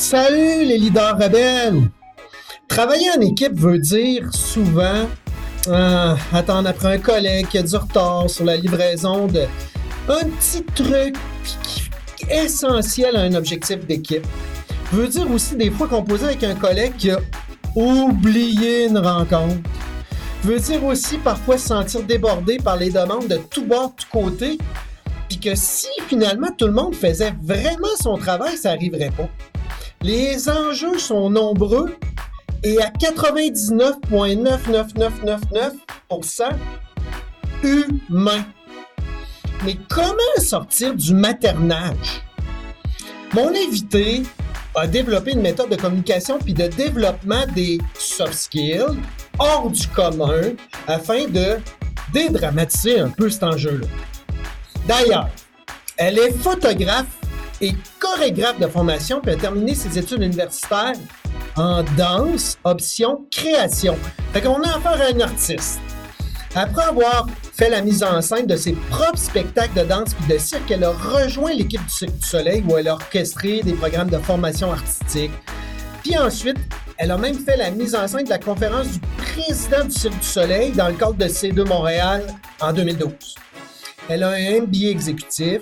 Salut les leaders rebelles! Travailler en équipe veut dire souvent euh, attendre après un collègue qui a du retard sur la livraison de un petit truc essentiel à un objectif d'équipe. Veut dire aussi des fois composer avec un collègue qui a oublié une rencontre. Veut dire aussi parfois se sentir débordé par les demandes de tout bord, de tout côté, puis que si finalement tout le monde faisait vraiment son travail, ça n'arriverait pas. Les enjeux sont nombreux et à 99,99999% humains. Mais comment sortir du maternage? Mon invité a développé une méthode de communication puis de développement des soft skills hors du commun afin de dédramatiser un peu cet enjeu-là. D'ailleurs, elle est photographe et chorégraphe de formation, puis a terminé ses études universitaires en danse, option, création. Fait qu'on a affaire à un artiste. Après avoir fait la mise en scène de ses propres spectacles de danse puis de cirque, elle a rejoint l'équipe du Cirque du Soleil où elle a orchestré des programmes de formation artistique. Puis ensuite, elle a même fait la mise en scène de la conférence du président du Cirque du Soleil dans le cadre de C2 Montréal en 2012. Elle a un MBA exécutif,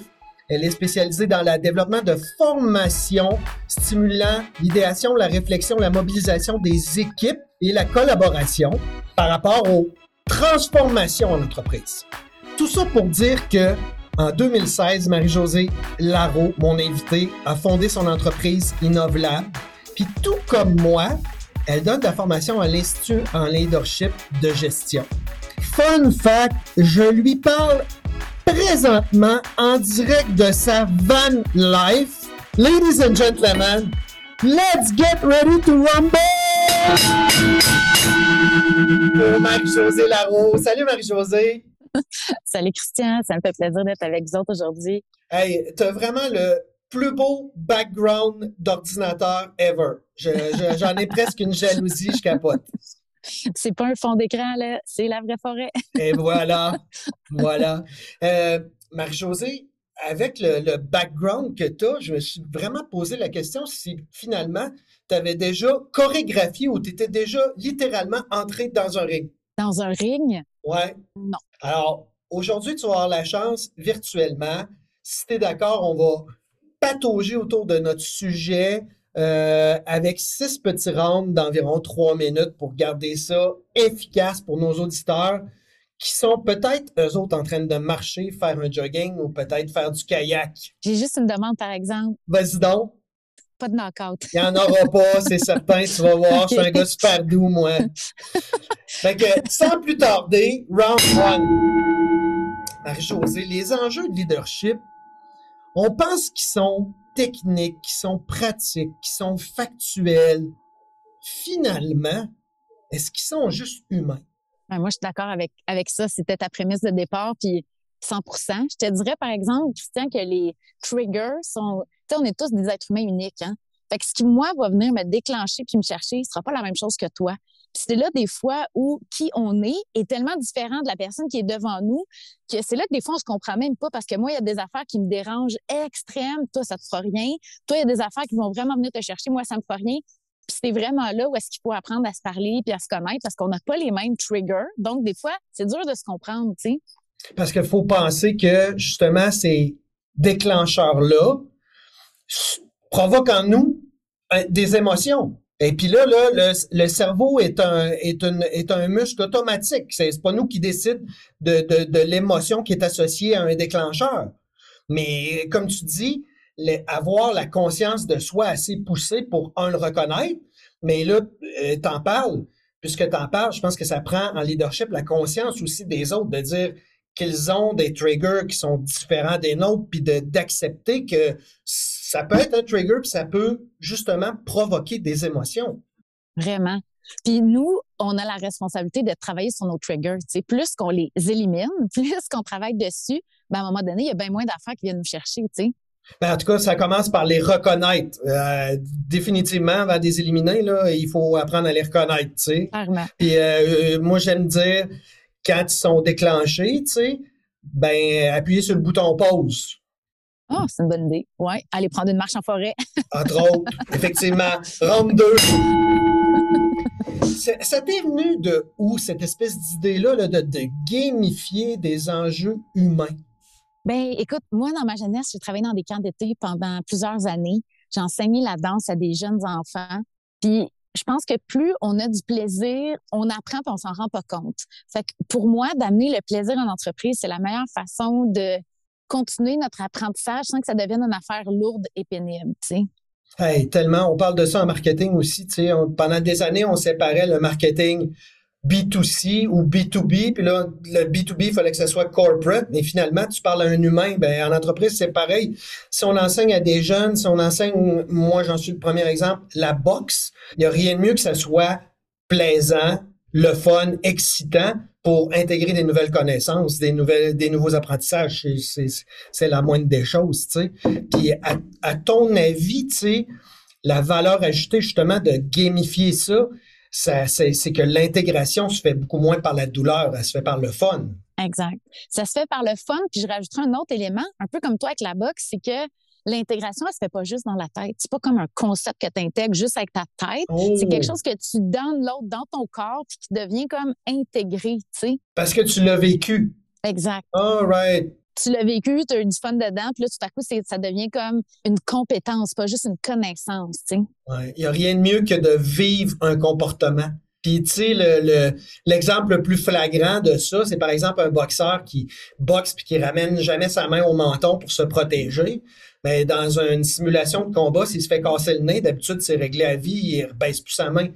elle est spécialisée dans le développement de formations stimulant l'idéation, la réflexion, la mobilisation des équipes et la collaboration par rapport aux transformations en entreprise. Tout ça pour dire que en 2016, Marie-Josée Larreau, mon invitée, a fondé son entreprise InnovLab. Puis tout comme moi, elle donne de la formation à l'Institut en leadership de gestion. Fun fact, je lui parle présentement en direct de sa van life. Ladies and gentlemen, let's get ready to rumble! Marie-Josée Larreau. Salut Marie-Josée. Salut Christian, ça me fait plaisir d'être avec vous autres aujourd'hui. Hey, t'as vraiment le plus beau background d'ordinateur ever. J'en ai presque une jalousie, je capote. C'est pas un fond d'écran, là, c'est la vraie forêt. Et voilà, voilà. Euh, Marie-Josée, avec le, background que tu as, je me suis vraiment posé la question si finalement tu avais déjà chorégraphié ou tu étais déjà littéralement entré dans un ring. Dans un ring? Ouais. Non. Alors, aujourd'hui, tu vas avoir la chance virtuellement. Si tu es d'accord, on va patauger autour de notre sujet euh, avec six petits rounds d'environ trois minutes pour garder ça efficace pour nos auditeurs qui sont peut-être eux autres en train de marcher, faire un jogging ou peut-être faire du kayak. J'ai juste une demande, par exemple. Vas-y donc. Pas de knockout. Il n'y en aura pas, c'est certain. Tu vas voir, je suis un gars super doux, moi. fait que, sans plus tarder, round one. Marie-Josée, les enjeux de leadership, on pense qu'ils sont techniques, qui sont pratiques, qui sont factuelles, finalement, est-ce qu'ils sont juste humains? Ben, moi, je suis d'accord avec, avec ça. C'était ta prémisse de départ, puis 100 Je te dirais, par exemple, Christian, que les triggers sont... Tu sais, on est tous des êtres humains uniques, hein? Fait que ce qui, moi, va venir me déclencher puis me chercher, ce sera pas la même chose que toi. C'est là, des fois, où qui on est est tellement différent de la personne qui est devant nous que c'est là que des fois, on se comprend même pas parce que moi, il y a des affaires qui me dérangent extrêmes. Toi, ça te fera rien. Toi, il y a des affaires qui vont vraiment venir te chercher. Moi, ça me fera rien. Puis c'est vraiment là où est-ce qu'il faut apprendre à se parler puis à se connaître parce qu'on n'a pas les mêmes triggers. Donc, des fois, c'est dur de se comprendre, tu sais. Parce qu'il faut penser que, justement, ces déclencheurs-là provoquent en nous euh, des émotions. Et puis là, là le, cerveau est un, est, est un muscle automatique. C'est pas nous qui décident de, de, de l'émotion qui est associée à un déclencheur. Mais comme tu dis, avoir la conscience de soi assez poussée pour, un, le reconnaître, mais là, euh, t'en parles. Puisque t'en parles, je pense que ça prend en leadership la conscience aussi des autres, de dire qu'ils ont des triggers qui sont différents des nôtres, puis d'accepter que ça peut être un trigger, puis ça peut justement provoquer des émotions. Vraiment. Puis nous, on a la responsabilité de travailler sur nos triggers. Plus qu'on les élimine, plus qu'on travaille dessus, ben à un moment donné, il y a bien moins d'affaires qui viennent nous chercher. Ben, en tout cas, ça commence par les reconnaître. Euh, définitivement, avant de les éliminer, là, il faut apprendre à les reconnaître. Puis euh, euh, moi, j'aime dire, quand ils sont déclenchés, ben, appuyez sur le bouton pause. Ah, c'est une bonne idée. Oui, aller prendre une marche en forêt. Entre autres, effectivement. Round 2. Ça t'est venu de où, cette espèce d'idée-là de, de gamifier des enjeux humains? Ben, écoute, moi, dans ma jeunesse, j'ai travaillé dans des camps d'été pendant plusieurs années. J'ai enseigné la danse à des jeunes enfants. Puis, je pense que plus on a du plaisir, on apprend puis on s'en rend pas compte. Fait que pour moi, d'amener le plaisir en entreprise, c'est la meilleure façon de continuer notre apprentissage sans que ça devienne une affaire lourde et pénible. Hey, tellement, on parle de ça en marketing aussi, pendant des années, on séparait le marketing B2C ou B2B, puis là, le B2B, il fallait que ce soit corporate, mais finalement, tu parles à un humain, ben en entreprise, c'est pareil. Si on enseigne à des jeunes, si on enseigne, moi j'en suis le premier exemple, la boxe, il n'y a rien de mieux que ça soit plaisant, le fun, excitant pour intégrer des nouvelles connaissances, des nouvelles, des nouveaux apprentissages. C'est la moindre des choses, tu sais. Puis à, ton avis, tu sais, la valeur ajoutée justement de gamifier ça, c'est que l'intégration se fait beaucoup moins par la douleur, elle se fait par le fun. Exact. Ça se fait par le fun, puis je rajouterai un autre élément, un peu comme toi avec la boxe, c'est que l'intégration, elle se fait pas juste dans la tête. C'est pas comme un concept que tu intègres juste avec ta tête. C'est quelque oh! chose que tu donnes l'autre dans ton corps puis qui devient comme intégré, tu sais. Parce que tu l'as vécu. Exact. All right tu l'as vécu, tu as eu du fun dedans, puis là, tout à coup, ça devient comme une compétence, pas juste une connaissance, tu sais. Il n'y a rien de mieux que de vivre un comportement. Puis, tu sais, le, l'exemple le, plus flagrant de ça, c'est par exemple un boxeur qui boxe puis qui ramène jamais sa main au menton pour se protéger. Mais dans une simulation de combat, s'il se fait casser le nez, d'habitude, c'est réglé à vie, il baisse plus sa main.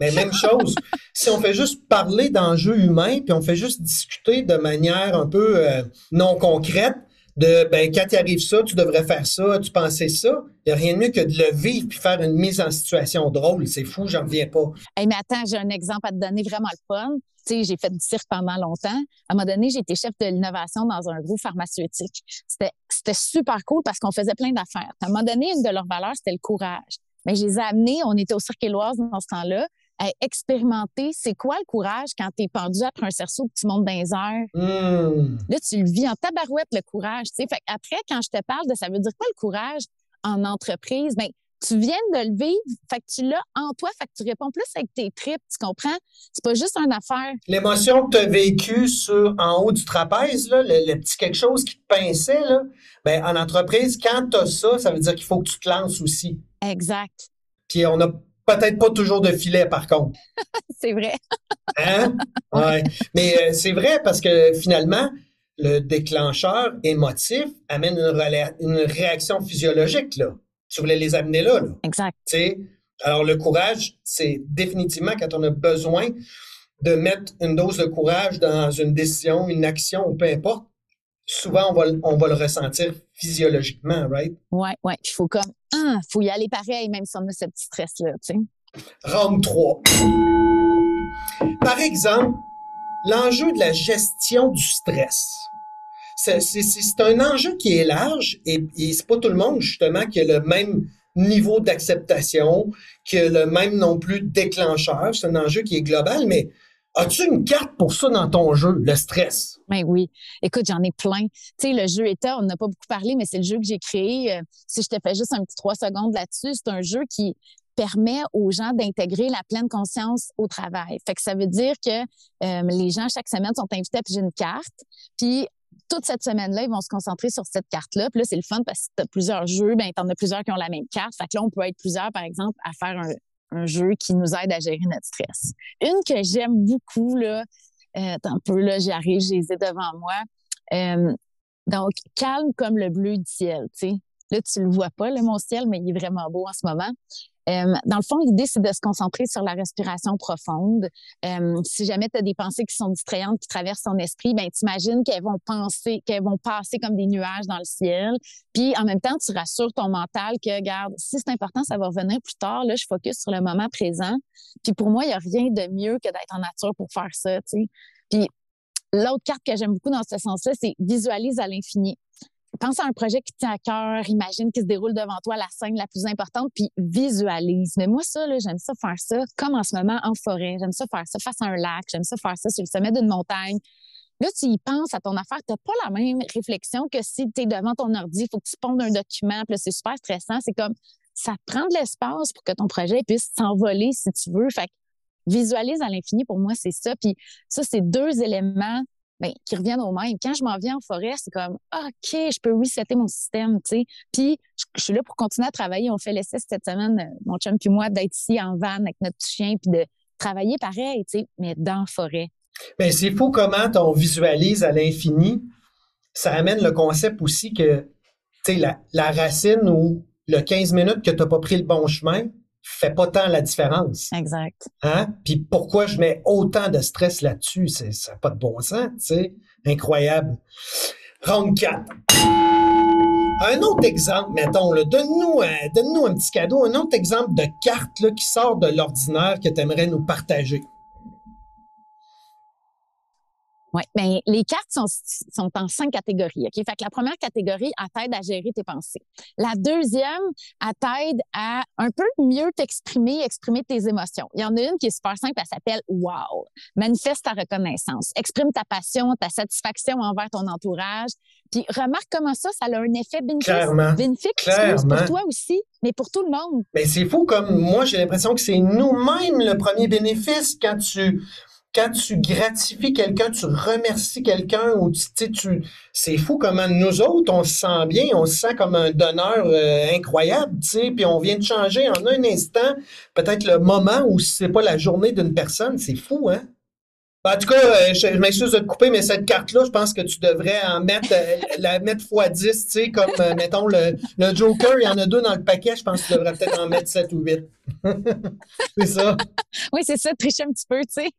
Mais même chose, si on fait juste parler d'enjeux humains, puis on fait juste discuter de manière un peu euh, non concrète, de ben quand il arrive ça, tu devrais faire ça, tu pensais ça. Il n'y a rien de mieux que de le vivre puis faire une mise en situation drôle. C'est fou, j'en reviens pas. Hey, mais attends, j'ai un exemple à te donner vraiment le fun. J'ai fait du cirque pendant longtemps. À un moment donné, j'ai été chef de l'innovation dans un groupe pharmaceutique. C'était, super cool parce qu'on faisait plein d'affaires. À un moment donné, une de leurs valeurs, c'était le courage. Mais je les ai amenés, on était au Cirque Éloise dans ce temps-là, à expérimenter c'est quoi le courage quand tu es pendu après un cerceau que tu montes dans les. Mmh. Là, tu le vis en tabarouette, le courage. Fait après, quand je te parle de ça veut dire quoi le courage en entreprise, ben, tu viens de le vivre, fait que tu l'as en toi, fait que tu réponds plus avec tes tripes, tu comprends? C'est pas juste une affaire. L'émotion que tu as vécue sur, en haut du trapèze, là, le, petit quelque chose qui te pinçait, là, ben, en entreprise, quand tu as ça, ça veut dire qu'il faut que tu te lances aussi. Exact. Puis on a peut-être pas toujours de filet, par contre. c'est vrai. hein? Ouais. Mais euh, c'est vrai parce que finalement, le déclencheur émotif amène une, réaction physiologique, là. Tu voulais les amener là, là. Exact. alors, le courage, c'est définitivement quand on a besoin de mettre une dose de courage dans une décision, une action, peu importe, souvent, on va, on va le ressentir physiologiquement, right? Oui, oui. Il faut comme, ah, faut y aller pareil, même si on a ce petit stress-là, tu sais. Round 3. Par exemple, l'enjeu de la gestion du stress. C'est un enjeu qui est large et, c'est pas tout le monde, justement, qui a le même niveau d'acceptation, qui a le même non plus déclencheur. C'est un enjeu qui est global, mais As-tu une carte pour ça dans ton jeu, le stress? Ben oui. Écoute, j'en ai plein. Tu sais, le jeu État, on n'a pas beaucoup parlé, mais c'est le jeu que j'ai créé. Euh, si je te fais juste un petit trois secondes là-dessus, c'est un jeu qui permet aux gens d'intégrer la pleine conscience au travail. Fait que ça veut dire que euh, les gens, chaque semaine, sont invités à piger une carte. Puis toute cette semaine-là, ils vont se concentrer sur cette carte-là. Puis là, c'est le fun parce que tu as plusieurs jeux, ben, tu en as plusieurs qui ont la même carte. Fait que là, on peut être plusieurs, par exemple, à faire un, jeu qui nous aide à gérer notre stress. Une que j'aime beaucoup, là, euh, un peu, là, j'arrive, j'ai devant moi. Euh, donc, calme comme le bleu du ciel, tu sais. Là, tu le vois pas, là, mon ciel, mais il est vraiment beau en ce moment. Euh, dans le fond, l'idée, c'est de se concentrer sur la respiration profonde. Euh, si jamais tu as des pensées qui sont distrayantes, qui traversent ton esprit, ben t'imagines qu'elles vont penser, qu'elles vont passer comme des nuages dans le ciel. Puis en même temps, tu rassures ton mental que, regarde, si c'est important, ça va revenir plus tard. Là, je focus sur le moment présent. Puis pour moi, il n'y a rien de mieux que d'être en nature pour faire ça. Puis l'autre carte que j'aime beaucoup dans ce sens-là, c'est visualise à l'infini pense à un projet qui tient à cœur, imagine qu'il se déroule devant toi la scène la plus importante, puis visualise. Mais moi, ça, j'aime ça faire ça comme en ce moment en forêt. J'aime ça faire ça face à un lac. J'aime ça faire ça sur le sommet d'une montagne. Là, tu y penses à ton affaire, tu n'as pas la même réflexion que si tu es devant ton ordi, il faut que tu pondes un document, puis c'est super stressant. C'est comme, ça prend de l'espace pour que ton projet puisse s'envoler si tu veux. Fait que visualise à l'infini, pour moi, c'est ça. Puis ça, c'est deux éléments ben, qui reviennent au même. Quand je m'en viens en forêt, c'est comme OK, je peux resetter mon système, tu sais. Puis je, suis là pour continuer à travailler. On fait l'essai cette semaine, euh, mon chum puis moi, d'être ici en van avec notre chien, puis de travailler pareil, tu sais, mais dans la forêt. Mais c'est fou comment on visualise à l'infini. Ça amène le concept aussi que, tu sais, la, la racine ou le 15 minutes que tu n'as pas pris le bon chemin, fait pas tant la différence. Exact. Hein? Puis pourquoi je mets autant de stress là-dessus? C'est, ça n'a pas de bon sens, tu sais. Incroyable. Round 4. Un autre exemple, mettons, donne-nous un, donne un petit cadeau, un autre exemple de carte là, qui sort de l'ordinaire que tu aimerais nous partager. Oui, bien, les cartes sont, sont en cinq catégories. OK? Fait que la première catégorie, elle t'aide à gérer tes pensées. La deuxième, elle t'aide à un peu mieux t'exprimer, exprimer tes émotions. Il y en a une qui est super simple, elle s'appelle Wow. Manifeste ta reconnaissance. Exprime ta passion, ta satisfaction envers ton entourage. Puis remarque comment ça, ça a un effet bénéfique. Clairement. Bénéfique Clairement. pour toi aussi, mais pour tout le monde. Mais c'est fou comme moi, j'ai l'impression que c'est nous-mêmes le premier bénéfice quand tu quand tu gratifies quelqu'un, tu remercies quelqu'un ou tu, tu c'est fou comment nous autres on se sent bien, on se sent comme un donneur euh, incroyable, tu puis on vient de changer en un instant peut-être le moment où c'est pas la journée d'une personne, c'est fou hein? En tout cas, euh, je, m'excuse de te couper, mais cette carte-là, je pense que tu devrais en mettre, euh, la mettre x 10, tu sais, comme, mettons, le, le Joker, il y en a deux dans le paquet, je pense que tu devrais peut-être en mettre 7 ou 8. C'est ça. Oui, c'est ça, tricher un petit peu, tu sais.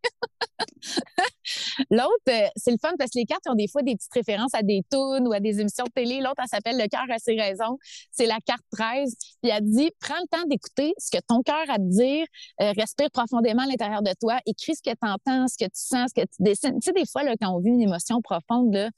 L'autre, euh, c'est le fun parce que les cartes ont des fois des petites références à des tunes ou à des émissions de télé. L'autre, elle s'appelle Le cœur a ses raisons. C'est la carte 13. Puis elle dit prends le temps d'écouter ce que ton cœur a à te dire, euh, respire profondément à l'intérieur de toi, écris ce que tu entends, ce que tu sens, ce que tu dessines. Tu sais, des fois, là, quand on vit une émotion profonde, là,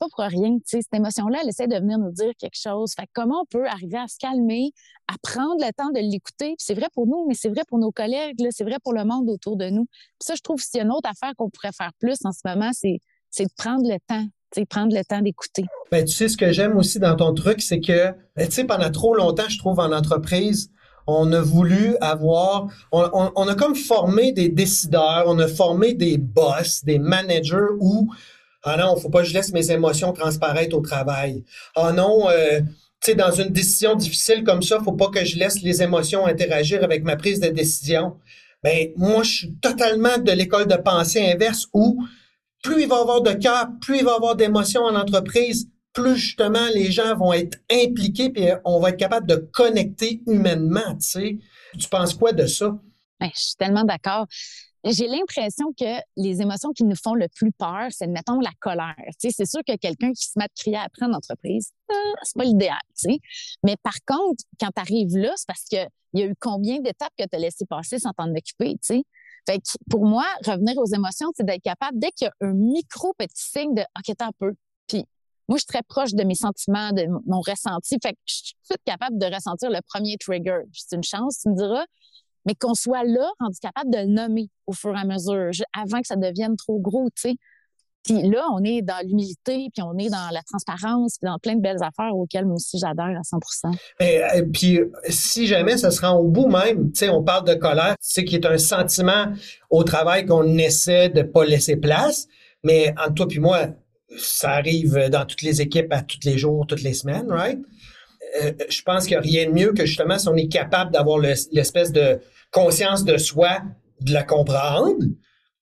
pas pour rien. Tu sais, cette émotion-là, elle essaie de venir nous dire quelque chose. Fait comment on peut arriver à se calmer, à prendre le temps de l'écouter? c'est vrai pour nous, mais c'est vrai pour nos collègues, c'est vrai pour le monde autour de nous. Puis ça, je trouve qu'il y a une autre affaire qu'on pourrait faire plus en ce moment, c'est, de prendre le temps. sais, prendre le temps d'écouter. Ben, tu sais, ce que j'aime aussi dans ton truc, c'est que, ben, tu sais, pendant trop longtemps, je trouve, en entreprise, on a voulu avoir, on, on, a comme formé des décideurs, on a formé des boss, des managers où ah non, faut pas que je laisse mes émotions transparaître au travail. Ah non, euh, tu sais, dans une décision difficile comme ça, faut pas que je laisse les émotions interagir avec ma prise de décision. Ben, moi, je suis totalement de l'école de pensée inverse où plus il va y avoir de cœur, plus il va y avoir d'émotions en entreprise, plus justement les gens vont être impliqués puis on va être capable de connecter humainement, tu sais. Tu penses quoi de ça? Ben, je suis tellement d'accord j'ai l'impression que les émotions qui nous font le plus peur, c'est, mettons, la colère. Tu c'est sûr que quelqu'un qui se met à crier après en entreprise, euh, c'est pas l'idéal, tu. Mais par contre, quand tu arrives là, c'est parce qu'il y a eu combien d'étapes que tu as laissé passer sans t'en occuper, tu. Fait que pour moi, revenir aux émotions, c'est d'être capable, dès qu'il y a un micro petit signe de OK, t'as un peu. Puis moi, je suis très proche de mes sentiments, de mon ressenti. Fait que je suis tout capable de ressentir le premier trigger. C'est une chance, tu me diras mais qu'on soit là, rendu capable de le nommer au fur et à mesure, avant que ça devienne trop gros, tu sais. Puis là, on est dans l'humilité, puis on est dans la transparence, puis dans plein de belles affaires auxquelles moi aussi j'adhère à 100 Et, euh, Puis si jamais ça se rend au bout même, tu sais, on parle de colère, c'est qui est un sentiment au travail qu'on essaie de pas laisser place, mais entre toi puis moi, ça arrive dans toutes les équipes à tous les jours, toutes les semaines, right? Euh, je pense qu'il n'y a rien de mieux que justement si on est capable d'avoir l'espèce de conscience de soi, de la comprendre,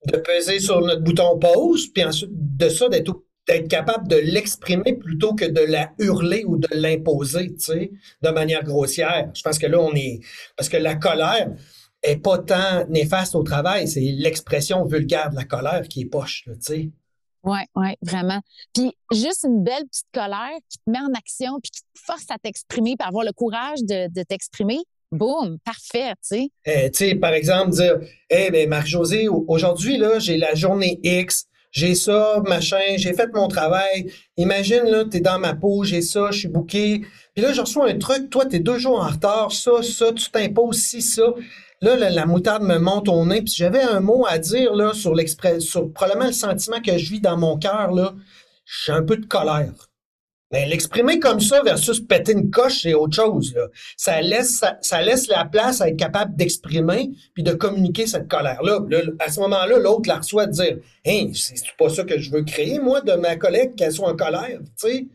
de peser sur notre bouton pause, puis ensuite de ça, d'être capable de l'exprimer plutôt que de la hurler ou de l'imposer, tu sais, de manière grossière. Je pense que là, on est... Parce que la colère est pas tant néfaste au travail, c'est l'expression vulgaire de la colère qui est poche, tu sais. Oui, oui, vraiment. Puis juste une belle petite colère qui te met en action puis qui te force à t'exprimer puis avoir le courage de, t'exprimer. Boum, parfait, tu sais. Eh, tu sais, par exemple, dire, eh hey, ben Marc-José, aujourd'hui, là, j'ai la journée X, j'ai ça, machin, j'ai fait mon travail. Imagine, là, t'es dans ma peau, j'ai ça, je suis booké. Puis là, je reçois un truc, toi, t'es deux jours en retard, ça, ça, tu t'imposes ci, ça. Là, la, moutarde me monte au nez. Puis j'avais un mot à dire, là, sur sur probablement le sentiment que je vis dans mon cœur, là. J'ai un peu de colère. Mais l'exprimer comme ça versus péter une coche, c'est autre chose. Là. Ça, laisse, ça, laisse la place à être capable d'exprimer puis de communiquer cette colère-là. à ce moment-là, l'autre la reçoit de dire Hein, c'est pas ça que je veux créer, moi, de ma collègue qu'elle soit en colère. Tu sais?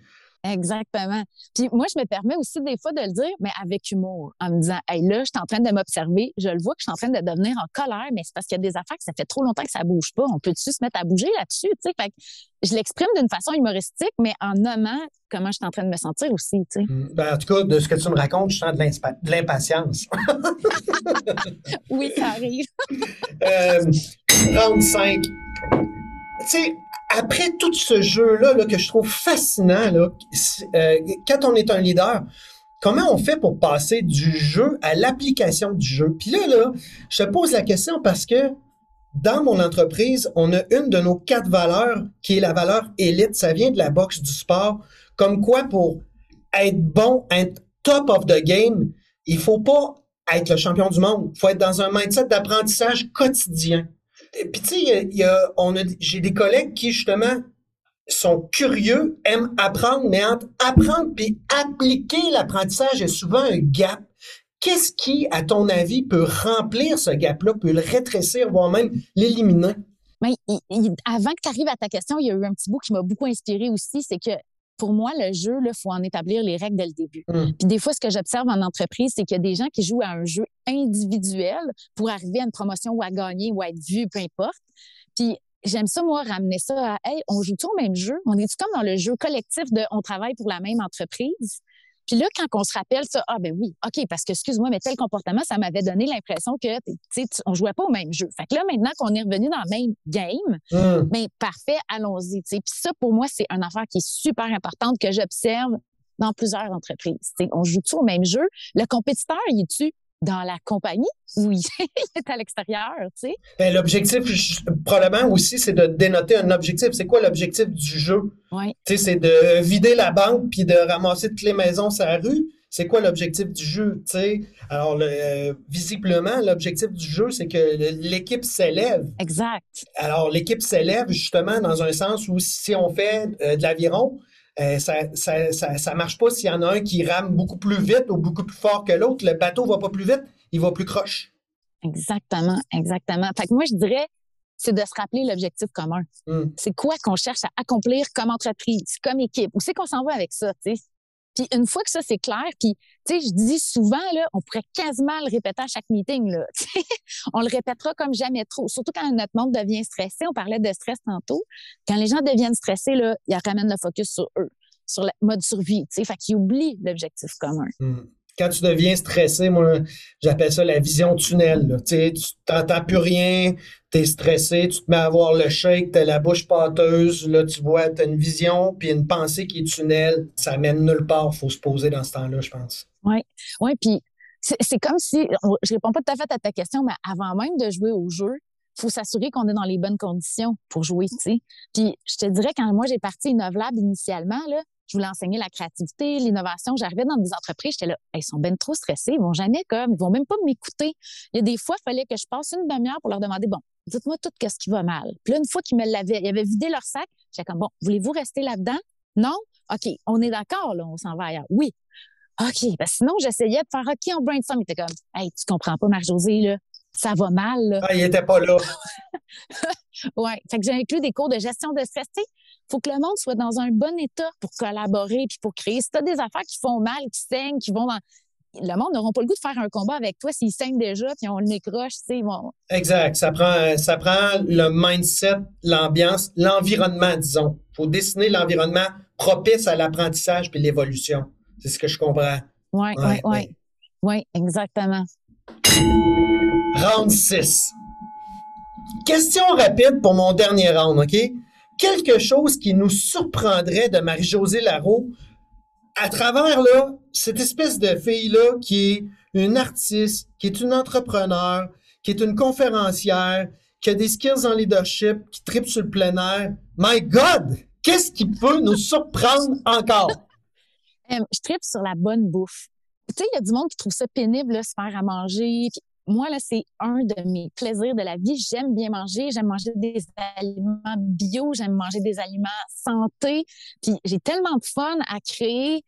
Exactement. Puis moi, je me permets aussi des fois de le dire, mais avec humour, en me disant, hey, là, je suis en train de m'observer, je le vois que je suis en train de devenir en colère, mais c'est parce qu'il y a des affaires que ça fait trop longtemps que ça bouge pas. On peut-tu se mettre à bouger là-dessus, tu sais? Fait que je l'exprime d'une façon humoristique, mais en nommant comment je suis en train de me sentir aussi, tu sais. Mm. Ben, en tout cas, de ce que tu me racontes, je sens de l'impatience. oui, ça arrive. euh, 35. Tu sais, après tout ce jeu-là que je trouve fascinant, là, euh, quand on est un leader, comment on fait pour passer du jeu à l'application du jeu? Puis là, là, je te pose la question parce que dans mon entreprise, on a une de nos quatre valeurs qui est la valeur élite. Ça vient de la boxe du sport. Comme quoi, pour être bon, être top of the game, il faut pas être le champion du monde. Il faut être dans un mindset d'apprentissage quotidien. Puis, tu sais, a, j'ai des collègues qui, justement, sont curieux, aiment apprendre, mais entre apprendre puis appliquer l'apprentissage est souvent un gap. Qu'est-ce qui, à ton avis, peut remplir ce gap-là, peut le rétrécir, voire même l'éliminer? Avant que tu arrives à ta question, il y a eu un petit bout qui m'a beaucoup inspiré aussi, c'est que pour moi, le jeu, il faut en établir les règles dès le début. Mmh. Puis des fois, ce que j'observe en entreprise, c'est qu'il y a des gens qui jouent à un jeu individuel pour arriver à une promotion ou à gagner ou à être vu, peu importe. Puis j'aime ça, moi, ramener ça à Hey, on joue tout au même jeu? On est-tu comme dans le jeu collectif de on travaille pour la même entreprise? Puis là, quand on se rappelle ça, ah ben oui, OK, parce que excuse-moi, mais tel comportement, ça m'avait donné l'impression que, tu sais, on jouait pas au même jeu. Fait que là, maintenant qu'on est revenu dans le même game, mmh. ben parfait, allons-y, tu sais. Puis ça, pour moi, c'est une affaire qui est super importante que j'observe dans plusieurs entreprises. sais, on joue tout au même jeu? Le compétiteur, il est-tu dans la compagnie ou il est à l'extérieur, tu sais. Ben, l'objectif, probablement aussi, c'est de dénoter un objectif. C'est quoi l'objectif du jeu? Oui. Tu sais, c'est de vider la banque puis de ramasser toutes les maisons sur la rue. C'est quoi l'objectif du jeu, tu sais? Alors, euh, visiblement, l'objectif du jeu, c'est que l'équipe s'élève. Exact. Alors, l'équipe s'élève justement dans un sens où si on fait euh, de l'aviron, euh, ça, ça, ça, marche pas s'il y en a un qui rame beaucoup plus vite ou beaucoup plus fort que l'autre. Le bateau va pas plus vite, il va plus croche. Exactement, exactement. Fait que moi, je dirais, c'est de se rappeler l'objectif commun. Hmm. C'est quoi qu'on cherche à accomplir comme entreprise, comme équipe? Où c'est qu'on s'en va avec ça? Puis une fois que ça, c'est clair, puis, tu sais, je dis souvent, là, on pourrait quasiment le répéter à chaque meeting, là. on le répétera comme jamais trop. Surtout quand notre monde devient stressé. On parlait de stress tantôt. Quand les gens deviennent stressés, là, ils ramènent le focus sur eux, sur le mode survie, tu sais. Fait qu'ils oublient l'objectif commun. Hmm quand tu deviens stressé, moi, j'appelle ça la vision tunnel. Tu n'entends plus rien, tu es stressé, tu te mets à voir le shake, tu as la bouche pâteuse, là, tu vois, tu as une vision, puis une pensée qui est tunnel. Ça mène nulle part. Il faut se poser dans ce temps-là, je pense. Oui, oui, puis c'est comme si, je réponds pas tout à fait à ta question, mais avant même de jouer au jeu, faut s'assurer qu'on est dans les bonnes conditions pour jouer. Puis je te dirais, quand moi j'ai parti Innovlab initialement, là, je voulais enseigner la créativité, l'innovation. J'arrivais dans des entreprises, j'étais là, ils sont bien trop stressés, ils vont jamais comme, ils vont même pas m'écouter. Il y a des fois, il fallait que je passe une demi-heure pour leur demander, bon, dites-moi tout ce qui va mal. Puis là, une fois qu'ils me l'avaient, ils avaient vidé leur sac, j'étais comme, bon, voulez-vous rester là-dedans? Non? OK, on est d'accord, là, on s'en va ailleurs. Oui. OK, ben sinon, j'essayais de faire OK, on brainstorm. Il était comme, hey, tu comprends pas, Marc-Josée, là, ça va mal. Là. Ah, il était pas là. ouais. Fait que j'ai inclus des cours de gestion de stress. Tu faut que le monde soit dans un bon état pour collaborer puis pour créer. Si tu as des affaires qui font mal, qui saignent, qui vont dans le monde n'aura pas le goût de faire un combat avec toi s'ils saignent déjà puis on l'écroche, tu sais, ils vont... Exact. Ça prend, ça prend le mindset, l'ambiance, l'environnement, disons. faut dessiner l'environnement propice à l'apprentissage puis l'évolution. C'est ce que je comprends. Oui, oui, oui. Oui, exactement. Round 6. Question rapide pour mon dernier round, OK? Quelque chose qui nous surprendrait de Marie-Josée Larreau à travers là, cette espèce de fille-là qui est une artiste, qui est une entrepreneur, qui est une conférencière, qui a des skills en leadership, qui tripe sur le plein air. My God! Qu'est-ce qui peut nous surprendre encore? Euh, je tripe sur la bonne bouffe. Tu sais, il y a du monde qui trouve ça pénible, se faire à manger. Moi, là, c'est un de mes plaisirs de la vie. J'aime bien manger. J'aime manger des aliments bio. J'aime manger des aliments santé. Puis j'ai tellement de fun à créer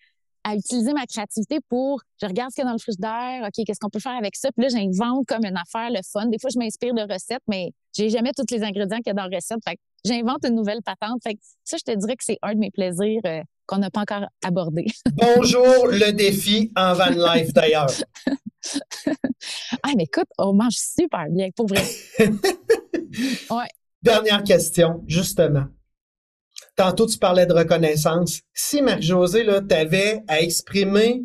à utiliser ma créativité pour, je regarde ce qu'il y a dans le frigidaire, OK, qu'est-ce qu'on peut faire avec ça? Puis là, j'invente comme une affaire, le fun. Des fois, je m'inspire de recettes, mais j'ai jamais tous les ingrédients qu'il y a dans la recette. Fait que j'invente une nouvelle patente. Fait que ça, je te dirais que c'est un de mes plaisirs euh, qu'on n'a pas encore abordé. Bonjour, le défi en van life d'ailleurs. ah, mais écoute, on mange super bien, pour vrai. ouais. Dernière question, justement. Tantôt, tu parlais de reconnaissance. Si, Marie-Josée, tu avais à exprimer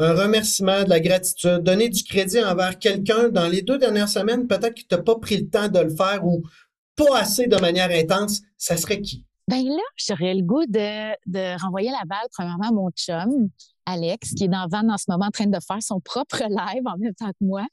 un remerciement, de la gratitude, donner du crédit envers quelqu'un dans les deux dernières semaines, peut-être que tu n'as pas pris le temps de le faire ou pas assez de manière intense, ça serait qui? Ben là, j'aurais le goût de, de renvoyer la balle, premièrement, à mon chum, Alex, qui est dans Van en ce moment en train de faire son propre live en même temps que moi.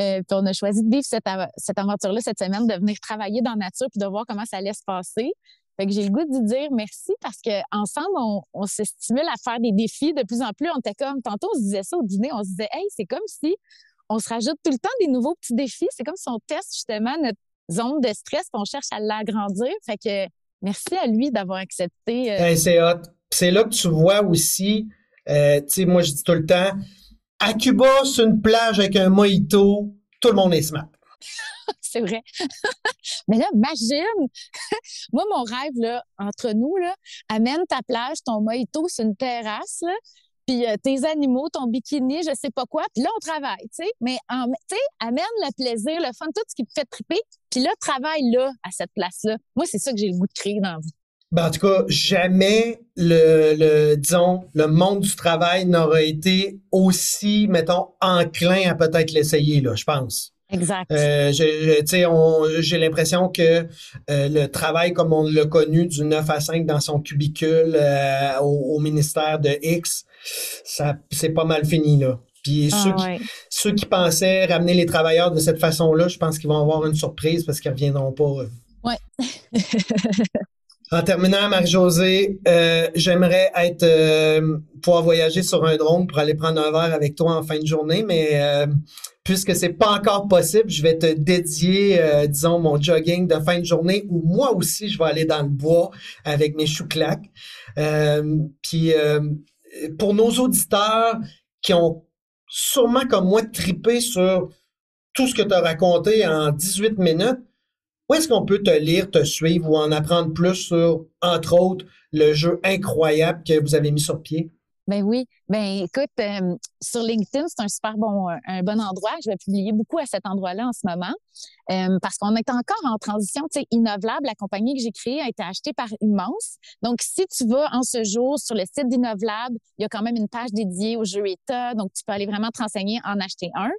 Euh, puis on a choisi de vivre cette, cette aventure-là cette semaine, de venir travailler dans la nature puis de voir comment ça allait se passer. Fait que j'ai le goût de dire merci parce que ensemble, on, se stimule à faire des défis de plus en plus. On était comme, tantôt, on se disait ça au dîner, on se disait, hey, c'est comme si on se rajoute tout le temps des nouveaux petits défis. C'est comme si on teste justement notre zone de stress on cherche à l'agrandir. Fait que merci à lui d'avoir accepté. Euh, c'est hot. C'est là que tu vois aussi, euh, tu sais, moi, je dis tout le temps, à Cuba, sur une plage avec un mojito, tout le monde est smart. c'est vrai. Mais là, imagine, moi, mon rêve, là, entre nous, là, amène ta plage, ton mojito sur une terrasse, puis euh, tes animaux, ton bikini, je sais pas quoi, puis là, on travaille, tu sais. Mais, tu sais, amène le plaisir, le fun, tout ce qui te fait triper, puis là, travaille là, à cette place-là. Moi, c'est ça que j'ai le goût de créer dans la vie. Ben, en tout cas, jamais le, le, disons, le monde du travail n'aurait été aussi, mettons, enclin à peut-être l'essayer, là, je pense. Exact. Euh, j'ai l'impression que euh, le travail comme on l'a connu du 9 à 5 dans son cubicule euh, au, ministère de X, ça c'est pas mal fini là. Puis ah, ceux, qui, ceux qui pensaient ramener les travailleurs de cette façon-là, je pense qu'ils vont avoir une surprise parce qu'ils reviendront pas. Ouais. En terminant, Marie-Josée, euh, j'aimerais être euh, pouvoir voyager sur un drone pour aller prendre un verre avec toi en fin de journée, mais euh, puisque c'est pas encore possible, je vais te dédier, euh, disons, mon jogging de fin de journée où moi aussi je vais aller dans le bois avec mes chou Puis pour nos auditeurs qui ont sûrement comme moi tripé sur tout ce que tu as raconté en 18 minutes, où est-ce qu'on peut te lire, te suivre ou en apprendre plus sur, entre autres, le jeu incroyable que vous avez mis sur pied? Ben oui. Ben écoute, euh, sur LinkedIn, c'est un super bon, un bon endroit. Je vais publier beaucoup à cet endroit-là en ce moment euh, parce qu'on est encore en transition. Tu sais, Innovlab, la compagnie que j'ai créée, a été achetée par Immense. Donc, si tu vas en ce jour sur le site d'Innovlab, il y a quand même une page dédiée au jeu État. Donc, tu peux aller vraiment te renseigner, en acheter un.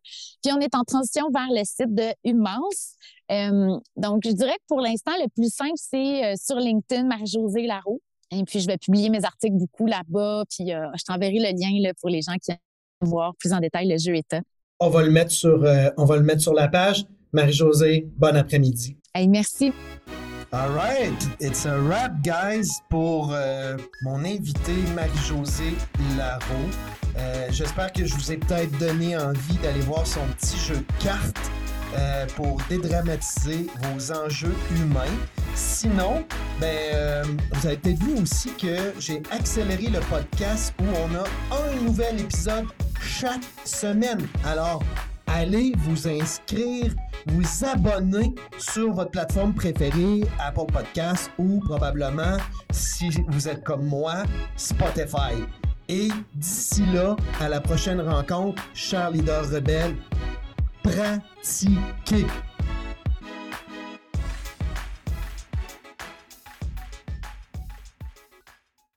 Puis, on est en transition vers le site de Immense. Euh, donc, je dirais que pour l'instant, le plus simple, c'est sur LinkedIn, Marie-Josée Larue. Et puis, je vais publier mes articles beaucoup là-bas. Puis, euh, je t'enverrai le lien là, pour les gens qui aiment voir plus en détail le jeu état. On va le mettre sur, euh, on va le mettre sur la page. Marie-Josée, bon après-midi. Hey, merci. All right, it's a wrap, guys, pour euh, mon invité Marie-Josée Larreau. J'espère que je vous ai peut-être donné envie d'aller voir son petit jeu de cartes pour dédramatiser vos enjeux humains. Sinon, ben, euh, vous avez peut-être vu aussi que j'ai accéléré le podcast où on a un nouvel épisode chaque semaine. Alors, allez vous inscrire, vous abonner sur votre plateforme préférée, Apple Podcast ou probablement, si vous êtes comme moi, Spotify. Et d'ici là, à la prochaine rencontre, chers leaders rebelles, pratiquez.